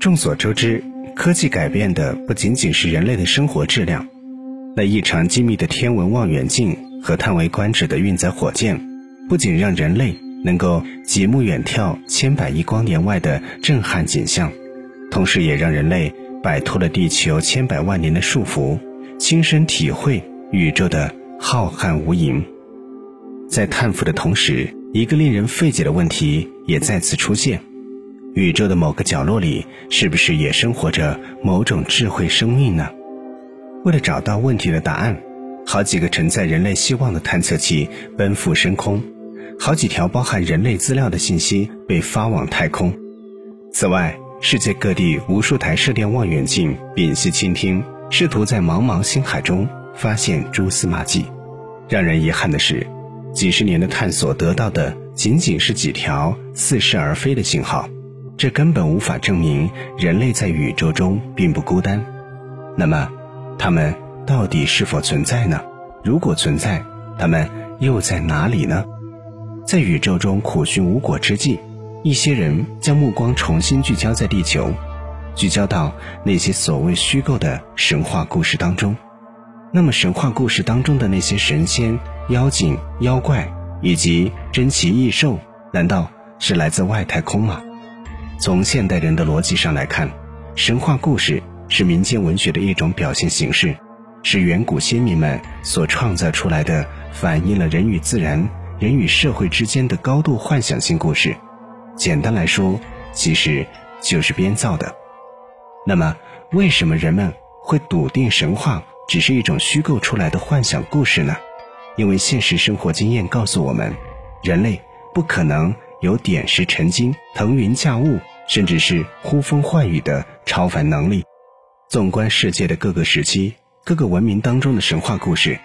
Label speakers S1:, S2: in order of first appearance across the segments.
S1: 众所周知，科技改变的不仅仅是人类的生活质量，那异常精密的天文望远镜和叹为观止的运载火箭，不仅让人类能够极目远眺千百亿光年外的震撼景象，同时也让人类摆脱了地球千百万年的束缚，亲身体会宇宙的浩瀚无垠。在叹服的同时，一个令人费解的问题也再次出现。宇宙的某个角落里，是不是也生活着某种智慧生命呢？为了找到问题的答案，好几个承载人类希望的探测器奔赴深空，好几条包含人类资料的信息被发往太空。此外，世界各地无数台射电望远镜屏息倾听，试图在茫茫星海中发现蛛丝马迹。让人遗憾的是，几十年的探索得到的仅仅是几条似是而非的信号。这根本无法证明人类在宇宙中并不孤单。那么，他们到底是否存在呢？如果存在，他们又在哪里呢？在宇宙中苦寻无果之际，一些人将目光重新聚焦在地球，聚焦到那些所谓虚构的神话故事当中。那么，神话故事当中的那些神仙、妖精、妖怪以及珍奇异兽，难道是来自外太空吗？从现代人的逻辑上来看，神话故事是民间文学的一种表现形式，是远古先民们所创造出来的，反映了人与自然、人与社会之间的高度幻想性故事。简单来说，其实就是编造的。那么，为什么人们会笃定神话只是一种虚构出来的幻想故事呢？因为现实生活经验告诉我们，人类不可能有点石成金、腾云驾雾。甚至是呼风唤雨的超凡能力。纵观世界的各个时期、各个文明当中的神话故事，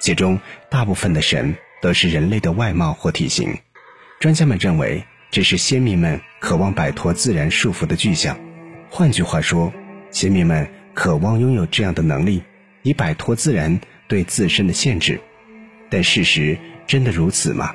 S1: 其中大部分的神都是人类的外貌或体型。专家们认为，这是先民们渴望摆脱自然束缚的具象。换句话说，先民们渴望拥有这样的能力，以摆脱自然对自身的限制。但事实真的如此吗？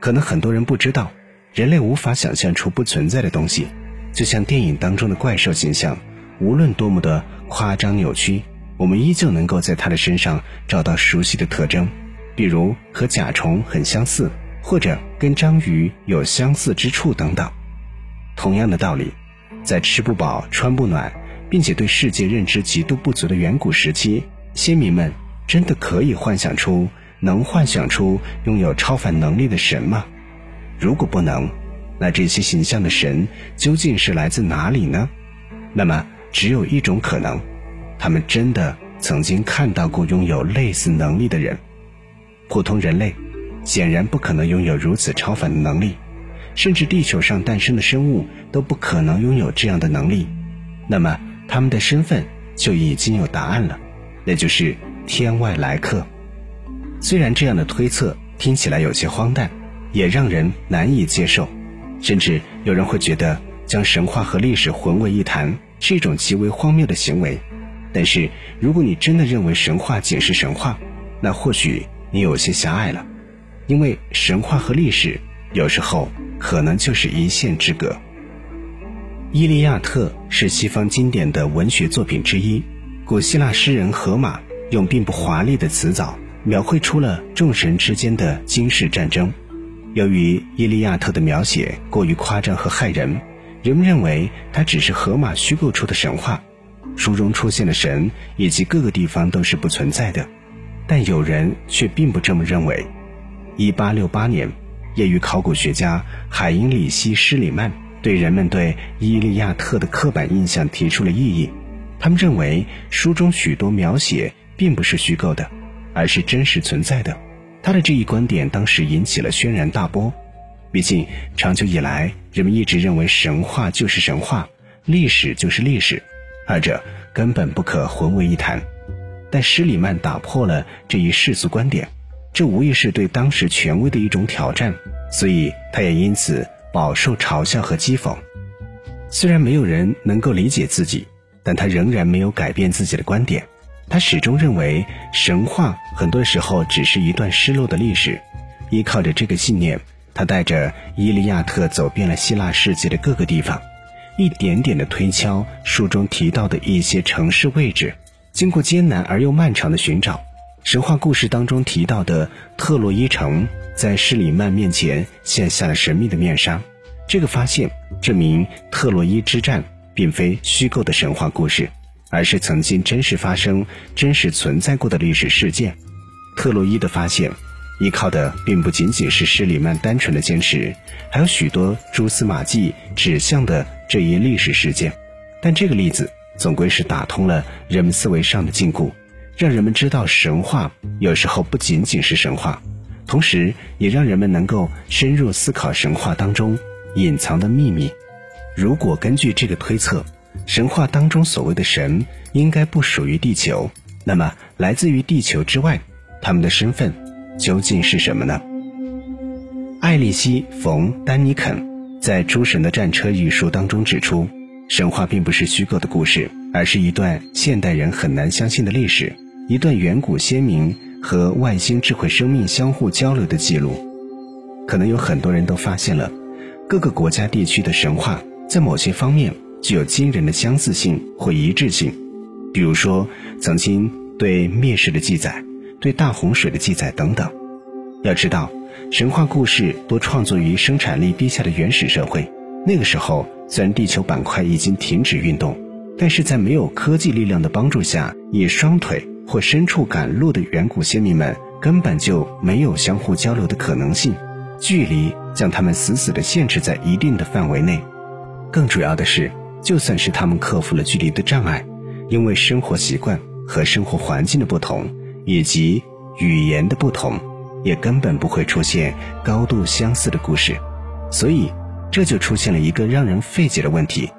S1: 可能很多人不知道。人类无法想象出不存在的东西，就像电影当中的怪兽形象，无论多么的夸张扭曲，我们依旧能够在它的身上找到熟悉的特征，比如和甲虫很相似，或者跟章鱼有相似之处等等。同样的道理，在吃不饱穿不暖，并且对世界认知极度不足的远古时期，先民们真的可以幻想出能幻想出拥有超凡能力的神吗？如果不能，那这些形象的神究竟是来自哪里呢？那么只有一种可能，他们真的曾经看到过拥有类似能力的人。普通人类显然不可能拥有如此超凡的能力，甚至地球上诞生的生物都不可能拥有这样的能力。那么他们的身份就已经有答案了，那就是天外来客。虽然这样的推测听起来有些荒诞。也让人难以接受，甚至有人会觉得将神话和历史混为一谈是一种极为荒谬的行为。但是，如果你真的认为神话仅是神话，那或许你有些狭隘了，因为神话和历史有时候可能就是一线之隔。《伊利亚特》是西方经典的文学作品之一，古希腊诗人荷马用并不华丽的词藻描绘出了众神之间的惊世战争。由于《伊利亚特》的描写过于夸张和骇人，人们认为它只是荷马虚构出的神话，书中出现的神以及各个地方都是不存在的。但有人却并不这么认为。1868年，业余考古学家海因里希·施里曼对人们对《伊利亚特》的刻板印象提出了异议。他们认为书中许多描写并不是虚构的，而是真实存在的。他的这一观点当时引起了轩然大波。毕竟，长久以来，人们一直认为神话就是神话，历史就是历史，二者根本不可混为一谈。但施里曼打破了这一世俗观点，这无疑是对当时权威的一种挑战，所以他也因此饱受嘲笑和讥讽。虽然没有人能够理解自己，但他仍然没有改变自己的观点。他始终认为，神话很多时候只是一段失落的历史。依靠着这个信念，他带着《伊利亚特》走遍了希腊世界的各个地方，一点点的推敲书中提到的一些城市位置，经过艰难而又漫长的寻找，神话故事当中提到的特洛伊城在施里曼面前卸下了神秘的面纱。这个发现证明特洛伊之战并非虚构的神话故事，而是曾经真实发生、真实存在过的历史事件。特洛伊的发现。依靠的并不仅仅是施里曼单纯的坚持，还有许多蛛丝马迹指向的这一历史事件。但这个例子总归是打通了人们思维上的禁锢，让人们知道神话有时候不仅仅是神话，同时也让人们能够深入思考神话当中隐藏的秘密。如果根据这个推测，神话当中所谓的神应该不属于地球，那么来自于地球之外，他们的身份。究竟是什么呢？艾利希·冯·丹尼肯在《诸神的战车》一书当中指出，神话并不是虚构的故事，而是一段现代人很难相信的历史，一段远古先民和外星智慧生命相互交流的记录。可能有很多人都发现了，各个国家地区的神话在某些方面具有惊人的相似性或一致性，比如说曾经对灭世的记载。对大洪水的记载等等，要知道，神话故事多创作于生产力低下的原始社会。那个时候，虽然地球板块已经停止运动，但是在没有科技力量的帮助下，以双腿或牲畜赶路的远古先民们根本就没有相互交流的可能性。距离将他们死死地限制在一定的范围内。更主要的是，就算是他们克服了距离的障碍，因为生活习惯和生活环境的不同。以及语言的不同，也根本不会出现高度相似的故事，所以这就出现了一个让人费解的问题：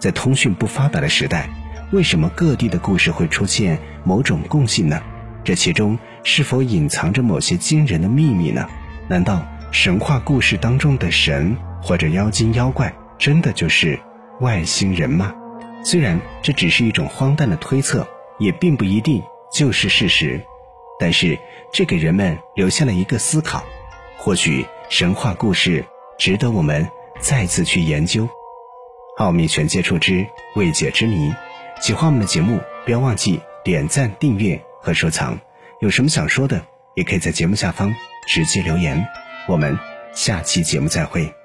S1: 在通讯不发达的时代，为什么各地的故事会出现某种共性呢？这其中是否隐藏着某些惊人的秘密呢？难道神话故事当中的神或者妖精妖怪真的就是外星人吗？虽然这只是一种荒诞的推测，也并不一定就是事实。但是，这给人们留下了一个思考：或许神话故事值得我们再次去研究。奥秘全接触之未解之谜，喜欢我们的节目，不要忘记点赞、订阅和收藏。有什么想说的，也可以在节目下方直接留言。我们下期节目再会。